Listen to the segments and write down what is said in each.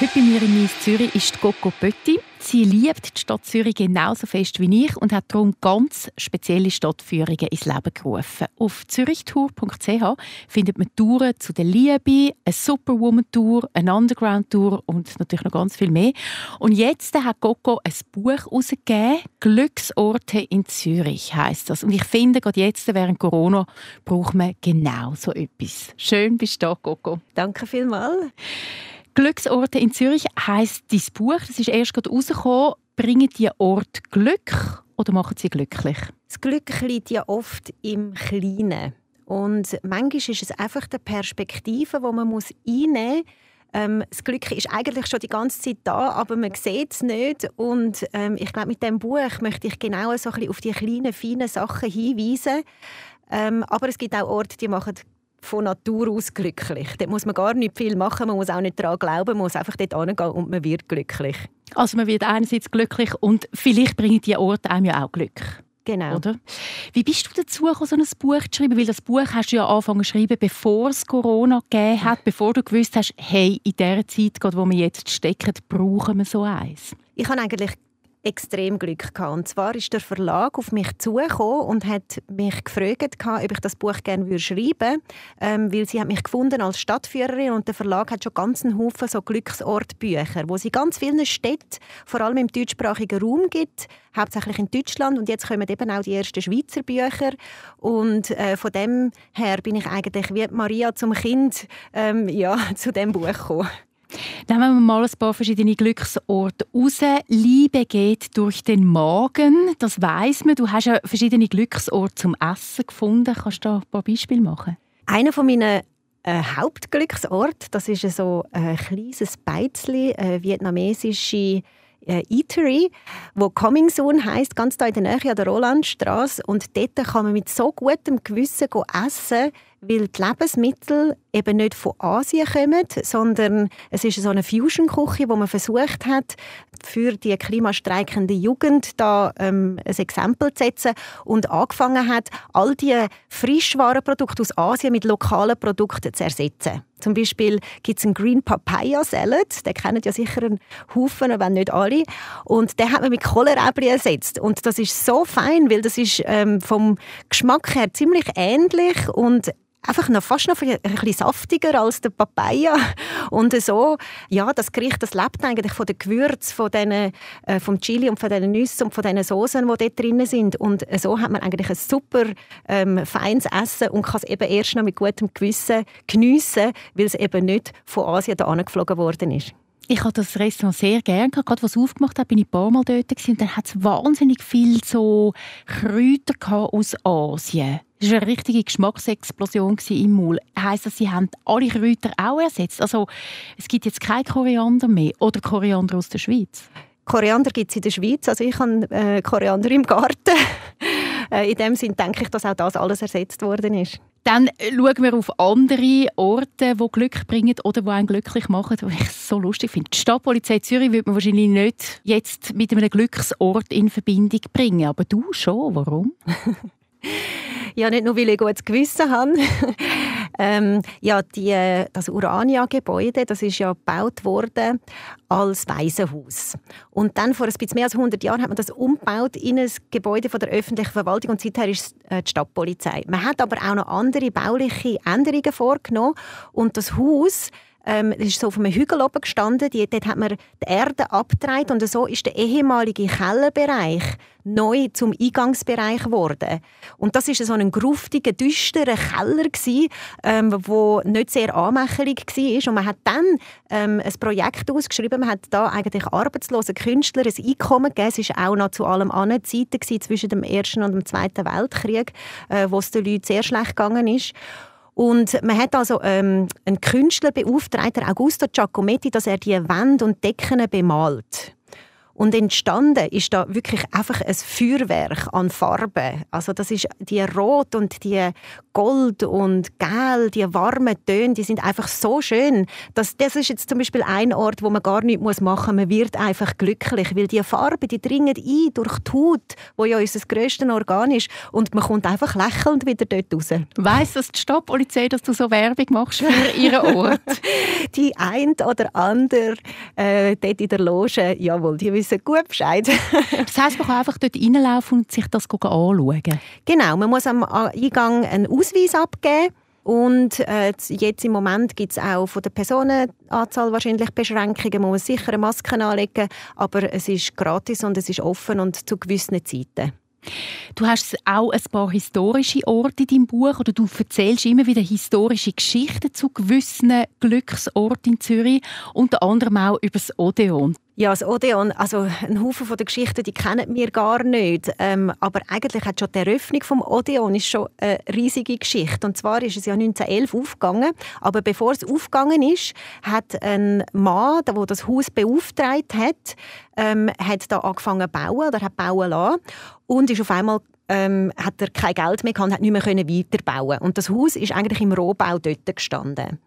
Heute bei mir in Mies Zürich ist Coco Pötti. Sie liebt die Stadt Zürich genauso fest wie ich und hat darum ganz spezielle Stadtführungen ins Leben gerufen. Auf zürichtour.ch findet man Touren zu der Liebe, eine Superwoman-Tour, eine Underground-Tour und natürlich noch ganz viel mehr. Und jetzt hat Coco ein Buch herausgegeben, «Glücksorte in Zürich» heisst das. Und ich finde, gerade jetzt während Corona braucht man genau so etwas. Schön bist du da, Coco. Danke vielmals. Glücksorte in Zürich heisst dein Buch. Das ist erst gerade rausgekommen. Bringen die Ort Glück oder machen sie glücklich? Das Glück liegt ja oft im Kleinen. Und manchmal ist es einfach die Perspektive, die man muss einnehmen muss. Ähm, das Glück ist eigentlich schon die ganze Zeit da, aber man sieht es nicht. Und ähm, ich glaube, mit dem Buch möchte ich genau so ein bisschen auf die kleinen, feinen Sachen hinweisen. Ähm, aber es gibt auch Orte, die machen von Natur aus glücklich. Dort muss man gar nicht viel machen, man muss auch nicht daran glauben, man muss einfach dort hingehen und man wird glücklich. Also man wird einerseits glücklich und vielleicht bringen die Orte einem ja auch Glück. Genau. Oder? Wie bist du dazu gekommen, so ein Buch zu schreiben? Weil das Buch hast du ja angefangen zu schreiben, bevor es Corona gegeben hat, bevor du gewusst hast, hey, in dieser Zeit, wo wir jetzt stecken, brauchen wir so eins. Ich habe eigentlich extrem Glück gehabt. Und zwar ist der Verlag auf mich zugekommen und hat mich gefragt, ob ich das Buch gerne schreiben würde, ähm, weil sie hat mich gefunden als Stadtführerin und der Verlag hat schon ganz einen Haufen so Glücksortbücher, wo sie ganz vielen Städten, vor allem im deutschsprachigen Raum gibt, hauptsächlich in Deutschland und jetzt kommen eben auch die ersten Schweizer Bücher und äh, von dem her bin ich eigentlich wie Maria zum Kind ähm, ja, zu dem Buch gekommen. Nehmen wir mal ein paar verschiedene Glücksorte raus. Liebe geht durch den Magen. Das weiß man. Du hast ja verschiedene Glücksorte zum Essen gefunden. Kannst du da ein paar Beispiele machen? Einer von meinen äh, Hauptglücksorte, das ist so ein kleines Beizli, eine vietnamesische äh, Eatery, wo Coming Soon heißt, ganz da in der Nähe an der Rolandstraße. Und dort kann man mit so gutem Gewissen essen, weil die Lebensmittel eben nicht von Asien kommen, sondern es ist so eine Fusion-Küche, wo man versucht hat, für die klimastreikende Jugend da ähm, ein Exempel zu setzen und angefangen hat, all die Frischwarenprodukte aus Asien mit lokalen Produkten zu ersetzen. Zum Beispiel gibt es einen Green Papaya Salad, den kennen ja sicher einen Haufen, wenn nicht alle. Und den hat man mit Kohlrabi ersetzt. Und das ist so fein, weil das ist ähm, vom Geschmack her ziemlich ähnlich und einfach noch fast noch ein bisschen saftiger als der Papaya und so ja das Gericht das lebt eigentlich von den Gewürzen von den, äh, vom Chili und von den Nüssen und von den Soßen die dort drin sind und so hat man eigentlich ein super ähm, feines Essen und kann es eben erst noch mit gutem Gewissen geniessen, weil es eben nicht von Asien da geflogen worden ist. Ich habe das Restaurant sehr gerne gehabt. Gerade was aufgemacht hat, bin ich ein paar Mal dort gewesen. und dann hat es wahnsinnig viel so Kräuter aus Asien. Es war eine richtige Geschmacksexplosion im Maul. Heißt das, Sie haben alle Kräuter auch ersetzt? Also es gibt jetzt kein Koriander mehr oder Koriander aus der Schweiz? Koriander gibt es in der Schweiz. Also ich habe äh, Koriander im Garten. äh, in dem Sinn denke ich, dass auch das alles ersetzt worden ist. Dann schauen wir auf andere Orte, die Glück bringen oder die einen glücklich machen, was ich so lustig finde. Die Stadtpolizei Zürich würde man wahrscheinlich nicht jetzt mit einem Glücksort in Verbindung bringen, aber du schon. Warum? ja, nicht nur, weil ich gutes Gewissen habe. ähm, ja, die, das Urania-Gebäude, das ist ja gebaut worden als Waisenhaus. Und dann vor ein bisschen mehr als 100 Jahren hat man das umgebaut in ein Gebäude von der öffentlichen Verwaltung und seither ist es äh, die Stadtpolizei. Man hat aber auch noch andere bauliche Änderungen vorgenommen und das Haus ähm, ist so auf einem Hügel oben gestanden. Die, dort hat man die Erde abgedreht und so ist der ehemalige Kellerbereich neu zum Eingangsbereich geworden. Und das ist so ein gruftiger, düsterer Keller gewesen, ähm, wo nicht sehr anmächelig war. Und man hat dann ähm, ein Projekt ausgeschrieben. Man hat da eigentlich arbeitslosen Künstlern ein Einkommen gegeben. Es war auch noch zu allem anderen Zeiten zwischen dem Ersten und dem Zweiten Weltkrieg, äh, wo es den Leuten sehr schlecht gegangen ist. Und man hat also ähm, einen Künstler beauftragt, Augusto Giacometti, dass er die Wände und Decken bemalt. Und entstanden ist da wirklich einfach ein Feuerwerk an Farben. Also das ist die Rot und die Gold und Gel, die warmen Töne, die sind einfach so schön. Dass, das ist jetzt zum Beispiel ein Ort, wo man gar nichts machen muss. Man wird einfach glücklich, weil die Farben, die dringen ein durch die Haut, wo ja unser grösstes Organ ist und man kommt einfach lächelnd wieder dort raus. Weiss das die Stadtpolizei, dass du so Werbung machst für ihren Ort? die ein oder andere äh, dort in der Loge, jawohl, die wissen gut Bescheid. das heisst, man kann einfach dort reinlaufen und sich das anschauen? Genau, man muss am Eingang einen Ausweis abgeben. Und äh, jetzt im Moment gibt es auch von der Personenanzahl wahrscheinlich Beschränkungen. Man muss sicher eine Maske anlegen, aber es ist gratis und es ist offen und zu gewissen Zeiten. Du hast auch ein paar historische Orte in deinem Buch oder du erzählst immer wieder historische Geschichten zu gewissen Glücksorten in Zürich, unter anderem auch über das Odeon. Ja, das Odeon, also ein Haufen von der Geschichten, die kennen wir gar nicht. Ähm, aber eigentlich hat schon die Eröffnung vom Odeon ist schon eine riesige Geschichte. Und zwar ist es ja 1911 aufgegangen. Aber bevor es aufgegangen ist, hat ein Mann, der das Haus beauftragt hat, ähm, hat da angefangen zu bauen oder hat bauen lassen. Und ist auf einmal ähm, hat er kein Geld mehr gehabt hat nicht mehr weiterbauen. Und das Haus ist eigentlich im Rohbau dort gestanden.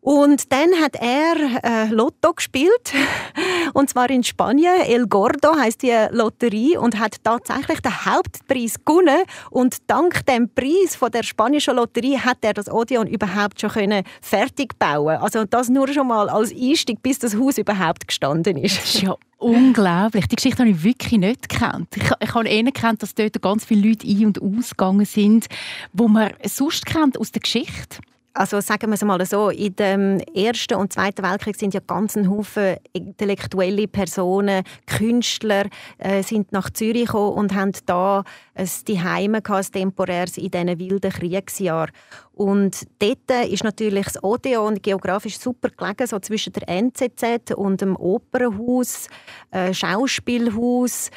Und dann hat er äh, Lotto gespielt und zwar in Spanien. El Gordo heißt die Lotterie und hat tatsächlich den Hauptpreis gewonnen. Und dank dem Preis von der spanischen Lotterie hat er das Odeon überhaupt schon können fertig bauen. Also das nur schon mal als Einstieg, bis das Haus überhaupt gestanden ist. Ja. Unglaublich. Die Geschichte habe ich wirklich nicht gekannt. Ich, ich habe eher gekannt, dass dort ganz viele Leute ein- und ausgegangen sind, wo man sonst kennt aus der Geschichte also sagen wir es mal so, in dem Ersten und Zweiten Weltkrieg sind ja ganz Haufen intellektuelle Personen, Künstler äh, sind nach Zürich gekommen und haben da ein Zuhause ein temporäres in diesen wilden Kriegsjahren. Und dort ist natürlich das Odeon geografisch super gelegen, so zwischen der NZZ und dem Opernhaus, äh, Schauspielhaus.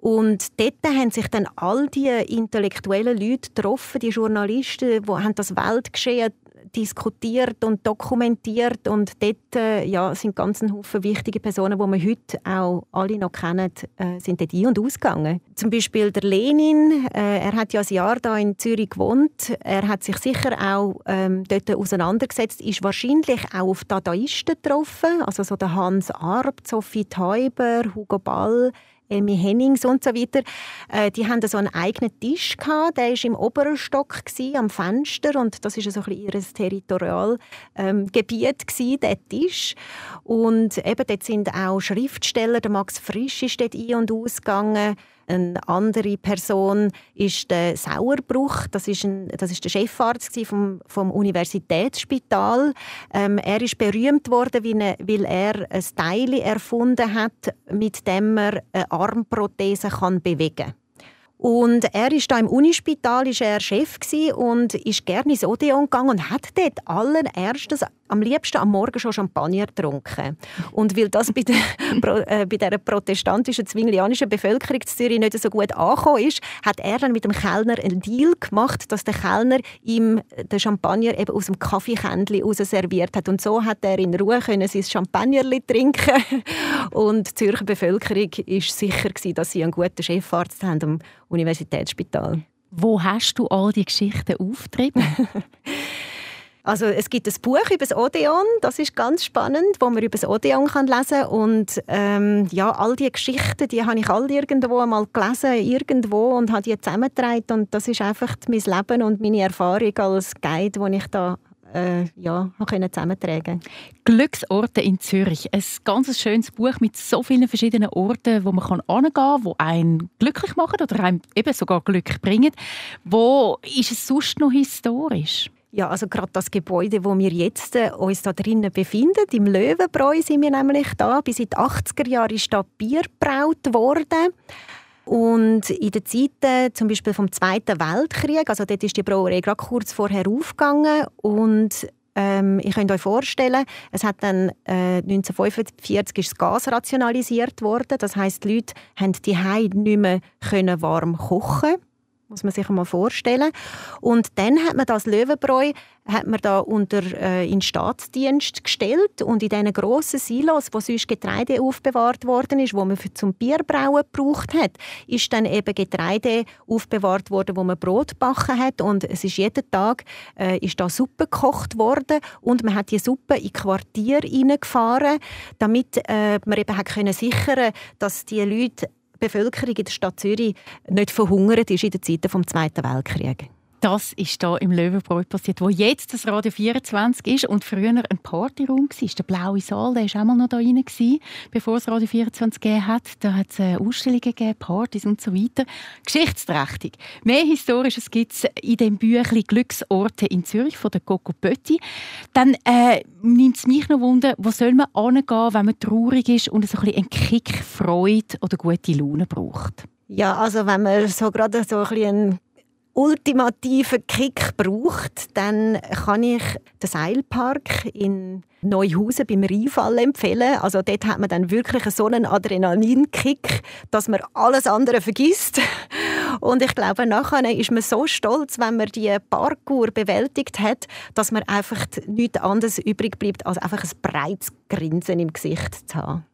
Und dort haben sich dann all die intellektuellen Leute getroffen, die Journalisten, die haben das Weltgeschehen diskutiert und dokumentiert. Und dort äh, ja, sind ganz ein Haufen wichtige Personen, die wir heute auch alle noch kennen, äh, sind dort ein- und ausgegangen. Zum Beispiel der Lenin, äh, er hat ja ein Jahr da in Zürich gewohnt, er hat sich sicher auch ähm, dort auseinandergesetzt, ist wahrscheinlich auch auf Dadaisten getroffen, also so der Hans Arp, Sophie Teuber, Hugo Ball, Amy Hennings und so weiter. Äh, die hatten so einen eigenen Tisch gehabt. Der war im oberen Stock gewesen, am Fenster und das ist so ein ihr Territorialgebiet ähm, der Tisch. Und eben dort sind auch Schriftsteller. Der Max Frisch ist dort ein und ausgegangen. Eine andere Person ist der Sauerbruch. Das ist, ein, das ist der Chefarzt vom, vom Universitätsspital. Ähm, er ist berühmt worden, weil er ein Teil erfunden hat, mit dem er eine Armprothese kann bewegen kann. Und er ist da im Unispital ist er Chef und ist gerne ins Odeon gegangen und hat dort allen erstes am liebsten am Morgen schon Champagner getrunken. Und weil das bei der, äh, bei der protestantischen, zwinglianischen Bevölkerung in Zürich nicht so gut angekommen ist, hat er dann mit dem Kellner einen Deal gemacht, dass der Kellner ihm den Champagner eben aus dem Kaffeekännchen raus serviert hat. Und so hat er in Ruhe können sein Champagner trinken Und die Zürcher Bevölkerung war sicher, dass sie einen guten Chefarzt haben Universitätsspital. Wo hast du all die Geschichten aufgetrieben? Also es gibt ein Buch über das Odeon, das ist ganz spannend, wo man über das Odeon kann lesen und ähm, ja, all die Geschichten, die habe ich alle irgendwo einmal gelesen, irgendwo und habe die zusammengetragen und das ist einfach mein Leben und meine Erfahrung als Guide, die ich da äh, ja, zusammentragen Glücksorte in Zürich. Ein ganz schönes Buch mit so vielen verschiedenen Orten, wo man hingehen kann, die einen glücklich machen oder einem eben sogar Glück bringen. Wo ist es sonst noch historisch? Ja, also gerade das Gebäude, wo wir jetzt äh, uns da drinnen befinden, im Löwenbräu sind wir nämlich da. Bis in die 80er Jahre ist da Bier gebraut worden. Und in den Zeiten zum Beispiel vom Zweiten Weltkrieg, also dort ist die Brauerei gerade kurz vorher aufgegangen und ähm, ich könnt euch vorstellen, es hat dann äh, 1945 ist das Gas rationalisiert worden. Das heißt, die Leute haben die nicht mehr warm kochen muss man sich einmal vorstellen. Und dann hat man das Löwenbräu hat man da unter äh, in Staatsdienst gestellt und in diesen grossen Silos, wo sonst Getreide aufbewahrt worden ist, wo man für zum Bierbrauen gebraucht hat, ist dann eben Getreide aufbewahrt worden, wo man Brot backen hat und es ist jeden Tag äh, ist da Suppe gekocht worden und man hat die Suppe in Quartier hineingefahren, damit äh, man eben hat können sichern, dass die Leute Bevölkerung in der Stadt Zürich nicht verhungert ist in den Zeiten des Zweiten Weltkrieges. Das ist hier im Löwenbräu passiert, wo jetzt das Radio 24 ist und früher ein Partyraum war. Der blaue Saal, der war auch mal noch da rein, bevor es Radio 24 gegeben hat. Da hat es äh, Ausstellungen gegeben, Partys und so weiter. Geschichtsträchtig. Mehr Historisches gibt es in dem Büchlein «Glücksorte in Zürich» von der Coco Pötti. Dann äh, nimmt es mich noch Wunder, wo soll man hingehen, wenn man traurig ist und so ein bisschen einen Kick, Freude oder gute Laune braucht? Ja, also wenn man so gerade so ein bisschen ultimativen Kick braucht, dann kann ich den Seilpark in Neuhausen beim Rheinfall empfehlen. Also dort hat man dann wirklich so einen Adrenalinkick, dass man alles andere vergisst. Und ich glaube, nachher ist man so stolz, wenn man die Parkour bewältigt hat, dass man einfach nichts anderes übrig bleibt, als einfach ein breites Grinsen im Gesicht zu haben.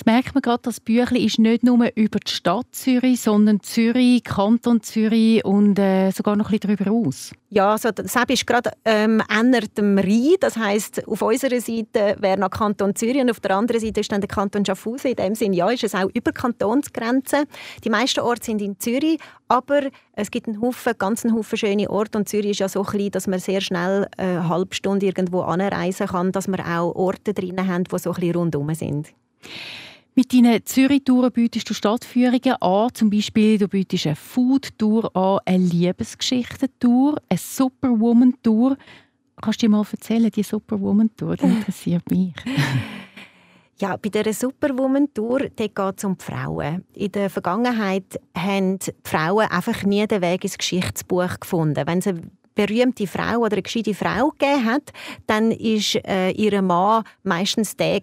Jetzt merkt man gerade, das Büchlein ist nicht nur über die Stadt Zürich, sondern Zürich, Kanton Zürich und äh, sogar noch ein bisschen darüber aus. Ja, also das ist gerade ähm, dem Rhein. Das heißt, auf unserer Seite wäre noch Kanton Zürich und auf der anderen Seite ist dann der Kanton Schaffhausen. In dem Sinne, ja, ist es auch über Kantonsgrenzen. Die meisten Orte sind in Zürich, aber es gibt einen Haufen, ganz einen Haufen schöne Orte und Zürich ist ja so klein, dass man sehr schnell eine halbe Stunde irgendwo anreisen kann, dass wir auch Orte drin haben, die so ein bisschen rundherum sind. Mit deinen Zürich-Touren bietest du Stadtführungen an. Zum Beispiel du bietest eine Food-Tour an, eine Liebesgeschichten-Tour, eine Superwoman-Tour. Kannst du dir mal erzählen, die Superwoman-Tour? Das interessiert mich. Ja, bei dieser Superwoman-Tour geht es um die Frauen. In der Vergangenheit haben die Frauen einfach nie den Weg ins Geschichtsbuch gefunden. Wenn sie berühmte Frau oder eine gescheite Frau gegeben hat, dann ist äh, ihr Mann meistens der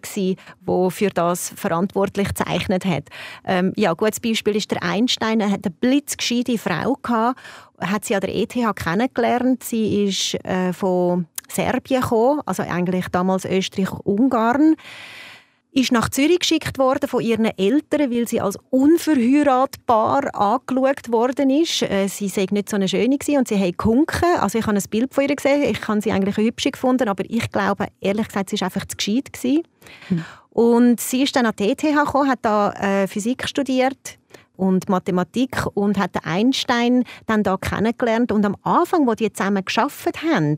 der für das verantwortlich gezeichnet hat. Ähm, ja, gutes Beispiel ist der Einstein. Er hat eine blitzgescheite Frau gehabt, hat sie an der ETH kennengelernt. Sie ist äh, von Serbien gekommen, also eigentlich damals Österreich-Ungarn ist nach Zürich geschickt worden von ihren Eltern, weil sie als unverheiratbar angeschaut worden ist. Äh, sie sei nicht so eine schöne gewesen und sie hat gewunken. Also ich habe ein Bild von ihr gesehen. Ich habe sie eigentlich hübsch gefunden, aber ich glaube, ehrlich gesagt, sie war einfach zu gescheit gewesen. Hm. Und sie ist dann an die ETH gekommen, hat da äh, Physik studiert und Mathematik und hat Einstein dann da kennengelernt. Und am Anfang, wo die zusammen geschafft haben,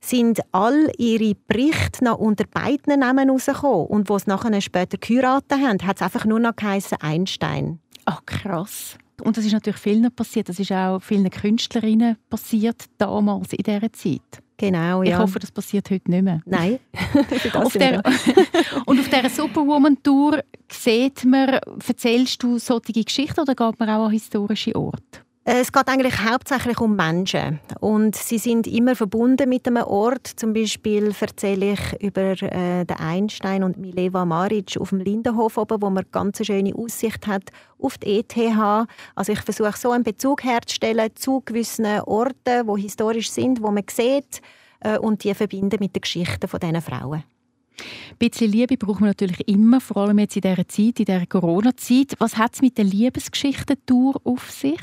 sind all ihre Berichte noch unter beiden Namen rausgekommen. Und wo sie nachher später geheiratet haben, hat es einfach nur noch geheißen Einstein. Ach, krass. Und das ist natürlich vielen passiert. Das ist auch vielen Künstlerinnen passiert damals in dieser Zeit. Genau, ja. Ich hoffe, das passiert heute nicht mehr. Nein. auf der, und auf dieser Superwoman-Tour sieht man, erzählst du solche Geschichten oder geht man auch an historische Orte? Äh, es geht eigentlich hauptsächlich um Menschen und sie sind immer verbunden mit einem Ort. Zum Beispiel erzähle ich über äh, den Einstein und Mileva Maric auf dem Lindenhof oben, wo man ganz schöne Aussicht hat auf die ETH. Also ich versuche so einen Bezug herzustellen zu gewissen Orten, wo historisch sind, wo man sieht äh, und die verbinden mit den Geschichten von diesen Frauen. Ein bisschen Liebe braucht man natürlich immer, vor allem jetzt in dieser Zeit, in dieser Corona-Zeit. Was hat es mit der Liebesgeschichten-Tour auf sich?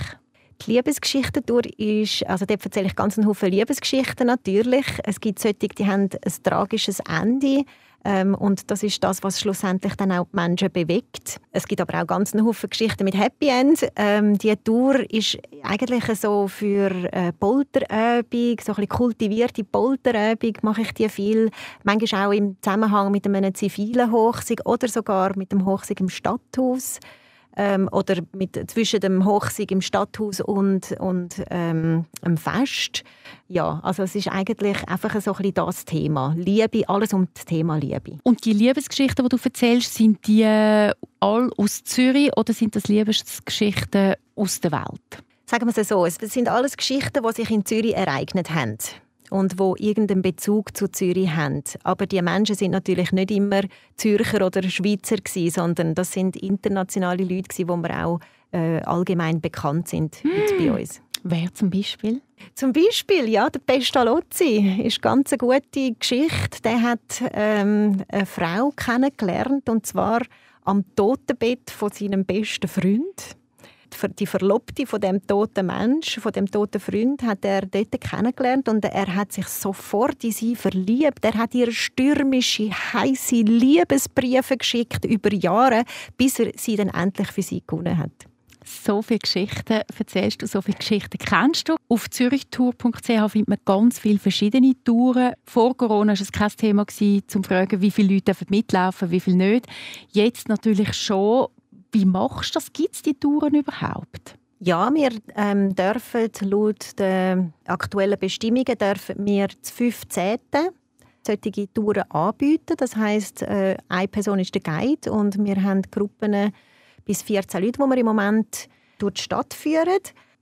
Die Liebesgeschichte durch ist, also dort erzähle ich ganz einen Haufen Liebesgeschichten natürlich. Es gibt solche, die haben ein tragisches Ende ähm, und das ist das, was schlussendlich dann auch die Menschen bewegt. Es gibt aber auch ganz einen Haufen Geschichten mit Happy End. Ähm, die Tour ist eigentlich so für äh, Polterübung, so ein kultivierte Polterübung mache ich die viel. Manchmal auch im Zusammenhang mit einem zivilen Hochsieg oder sogar mit dem Hochsieg im Stadthaus ähm, oder mit, zwischen dem Hochsieg im Stadthaus und, und ähm, dem Fest. Ja, also es ist eigentlich einfach so ein bisschen das Thema. Liebe, alles um das Thema Liebe. Und die Liebesgeschichten, die du erzählst, sind die all aus Zürich oder sind das Liebesgeschichten aus der Welt? Sagen wir es so, es sind alles Geschichten, die sich in Zürich ereignet haben und wo irgendeinen Bezug zu Zürich haben. Aber die Menschen sind natürlich nicht immer Zürcher oder Schweizer gewesen, sondern das sind internationale Leute gewesen, wo wir auch äh, allgemein bekannt sind hm. bei uns. Wer zum Beispiel? Zum Beispiel, ja, der Pestalozzi ist ganz eine gute Geschichte. Der hat ähm, eine Frau kennengelernt und zwar am Totenbett von seinem besten Freund die Verlobte von dem toten Mensch, von dem toten Freund, hat er dort kennengelernt und er hat sich sofort in sie verliebt. Er hat ihr stürmische, heiße Liebesbriefe geschickt über Jahre, bis er sie dann endlich für sie gewonnen hat. So viele Geschichten erzählst du, so viele Geschichten kennst du. Auf zürichtour.ch findet man ganz viele verschiedene Touren. Vor Corona war es kein Thema, um zu fragen, wie viele Leute mitlaufen wie viele nicht. Jetzt natürlich schon. Wie machst du das? Gibt es die Touren überhaupt? Ja, wir ähm, dürfen laut den aktuellen Bestimmungen dürfen wir zu 15 solche Touren anbieten. Das heisst, äh, eine Person ist der Guide und wir haben Gruppen bis 14 Leute, die wir im Moment durch die Stadt führen.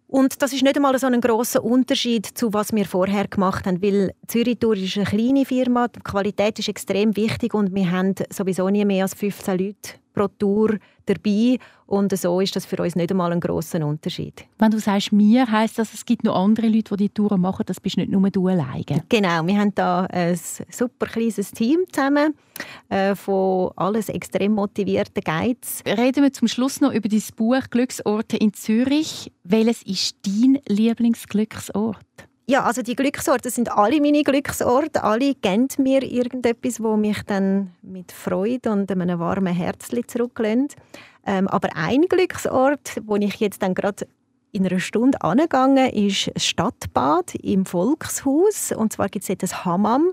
Und das ist nicht einmal so ein großer Unterschied zu was wir vorher gemacht haben, weil Zürich Tour ist eine kleine Firma, die Qualität ist extrem wichtig und wir haben sowieso nie mehr als 15 Leute pro Tour dabei und so ist das für uns nicht einmal ein großer Unterschied. Wenn du sagst «mir», heisst das, es gibt noch andere Leute, die die Touren machen, das bist nicht nur du alleine? Genau, wir haben da ein super kleines Team zusammen äh, von alles extrem motivierten Guides. Reden wir zum Schluss noch über dein Buch «Glücksorte in Zürich». Welches ist dein Lieblingsglücksort? Ja, also die Glücksorte sind alle meine Glücksorte. Alle geben mir irgendetwas, wo mich dann mit Freude und einem warmen Herzli zurücklässt. Ähm, aber ein Glücksort, wo ich jetzt dann gerade in einer Stunde angegangen ist das Stadtbad im Volkshaus. Und zwar gibt es dort ein Hammam.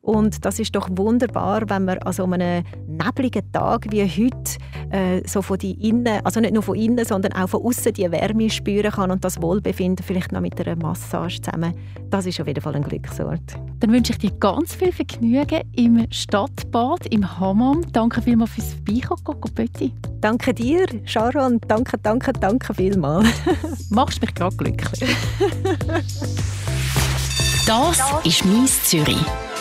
Und das ist doch wunderbar, wenn man an so einem nebligen Tag wie heute äh, so von die innen, also nicht nur von innen, sondern auch von außen die Wärme spüren kann und das Wohlbefinden vielleicht noch mit einer Massage zusammen. Das ist auf jeden Fall ein Glücksort. Dann wünsche ich dir ganz viel Vergnügen im Stadtbad, im Hammam. Danke vielmals fürs Vorbeikommen, Coco Pötti. Danke dir, Sharon. Danke, danke, danke vielmals. Machst mich gerade glücklich. Das ist «Mies Zürich».